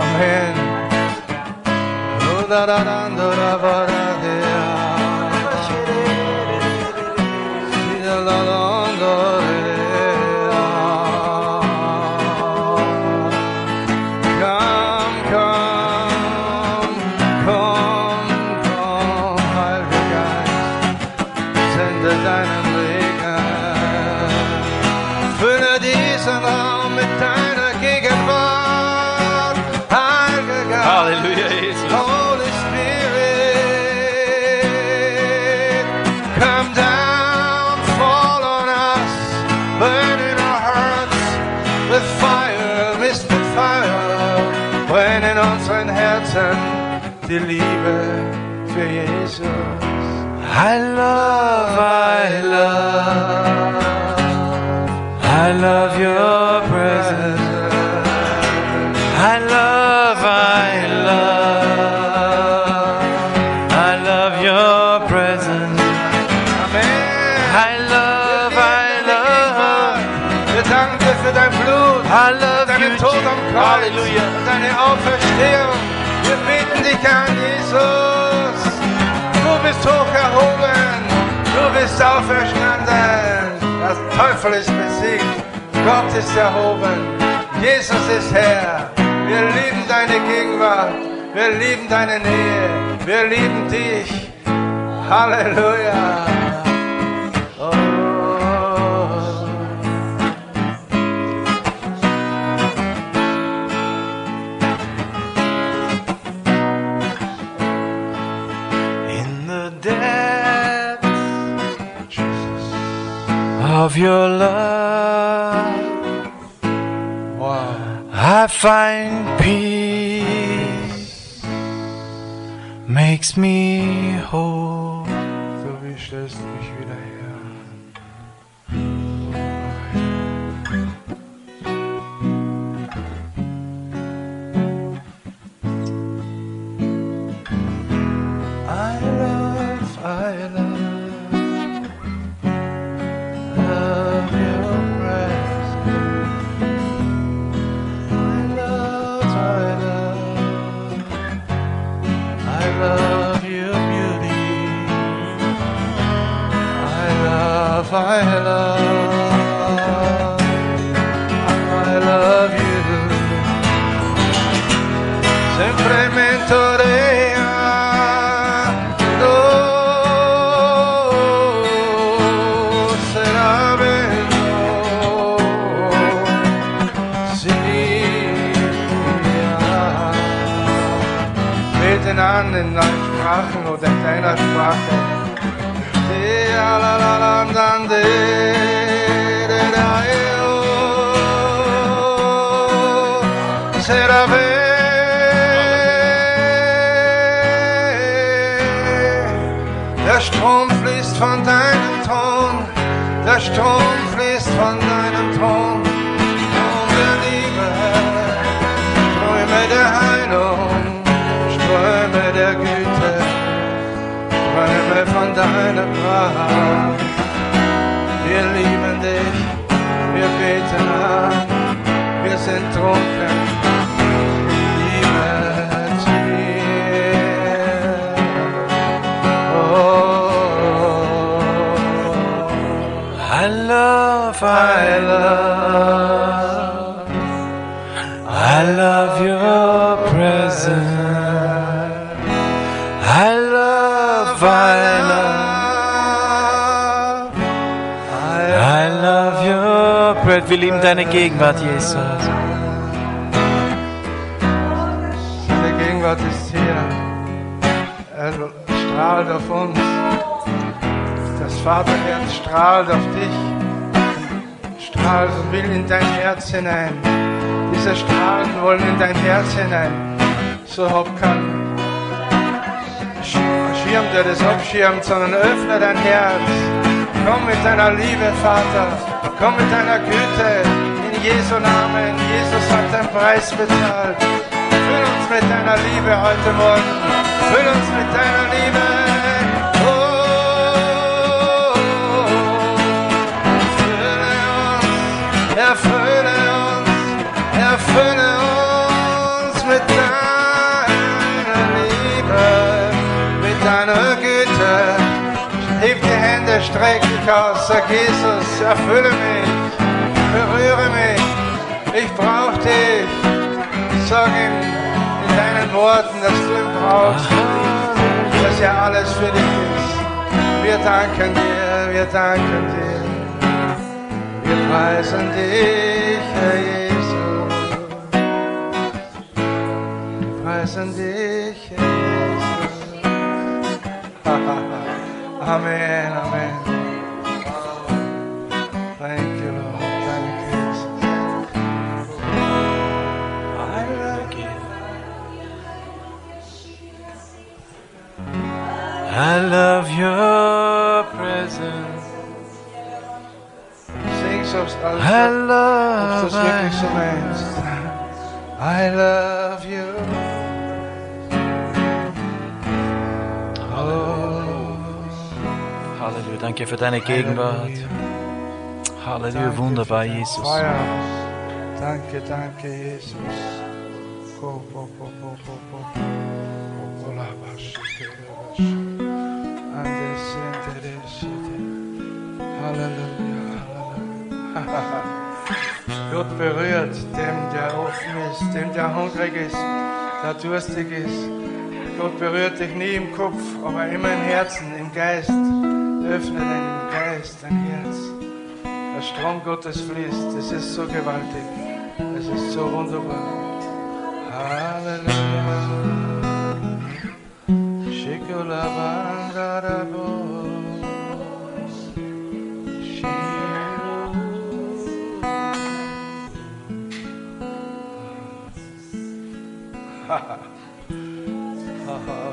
Amén. Oh, die Liebe für Jesus. I love, I love, I love your presence. I love, I love, I love your presence. I love, I love. Wir danken dir für dein Blut, I love deinen Tod am. Kreuz, Halleluja. deine Auferstehung. Wir beten dich an, Jesus. Du bist hoch erhoben, du bist auferstanden. Der Teufel ist besiegt, Gott ist erhoben, Jesus ist Herr. Wir lieben deine Gegenwart, wir lieben deine Nähe, wir lieben dich. Halleluja. Of your love, I find peace, makes me whole. So wie stellst du mich wieder her? In deiner Sprache. De la la la la dan de de da yo. Será bello. Der Strom fließt von deinem Thron, der Strom fließt von deinem Thron. Pracht. Wir lieben dich, wir beten an, wir sind trunken. I love, I love, I love your presence. I love, Wir lieben deine Gegenwart, Jesus. Seine Gegenwart ist hier. Er strahlt auf uns. Das Vaterherz strahlt auf dich. Strahlt und will in dein Herz hinein. Diese Strahlen wollen in dein Herz hinein. So kein Schirm, der das abschirmt, sondern öffne dein Herz. Komm mit deiner Liebe, Vater. Komm mit deiner Güte. In Jesu Namen. Jesus hat den Preis bezahlt. Füll uns mit deiner Liebe heute Morgen. Füll uns mit deiner Liebe. Oh, Hände strecke ich aus, sag Jesus, erfülle mich, berühre mich, ich brauche dich. Sag ihm in deinen Worten, dass du ihn brauchst, dass er alles für dich ist. Wir danken dir, wir danken dir. Wir preisen dich, Herr Jesus. Wir preisen dich, Herr Jesus. Amen, Amen. Thank you, Lord. Thank you, Jesus. I love you. I love your presence. Sing so, uh, I love du es wirklich so. I love Halleluja, danke für deine Gegenwart. Halleluja, wunderbar, Jesus. Feuer. Danke, danke, Jesus. Go, go, go, go, go, go. Halleluja. Gott berührt dem, der offen ist, dem, der hungrig ist, der durstig ist. Gott berührt dich nie im Kopf, aber immer im Herzen, im Geist. Öffne deinen Geist, dein Herz. Der Strom Gottes fließt. Es ist so gewaltig. Es ist so wunderbar. Halleluja. Shikula bandarabo. Shiru. wow.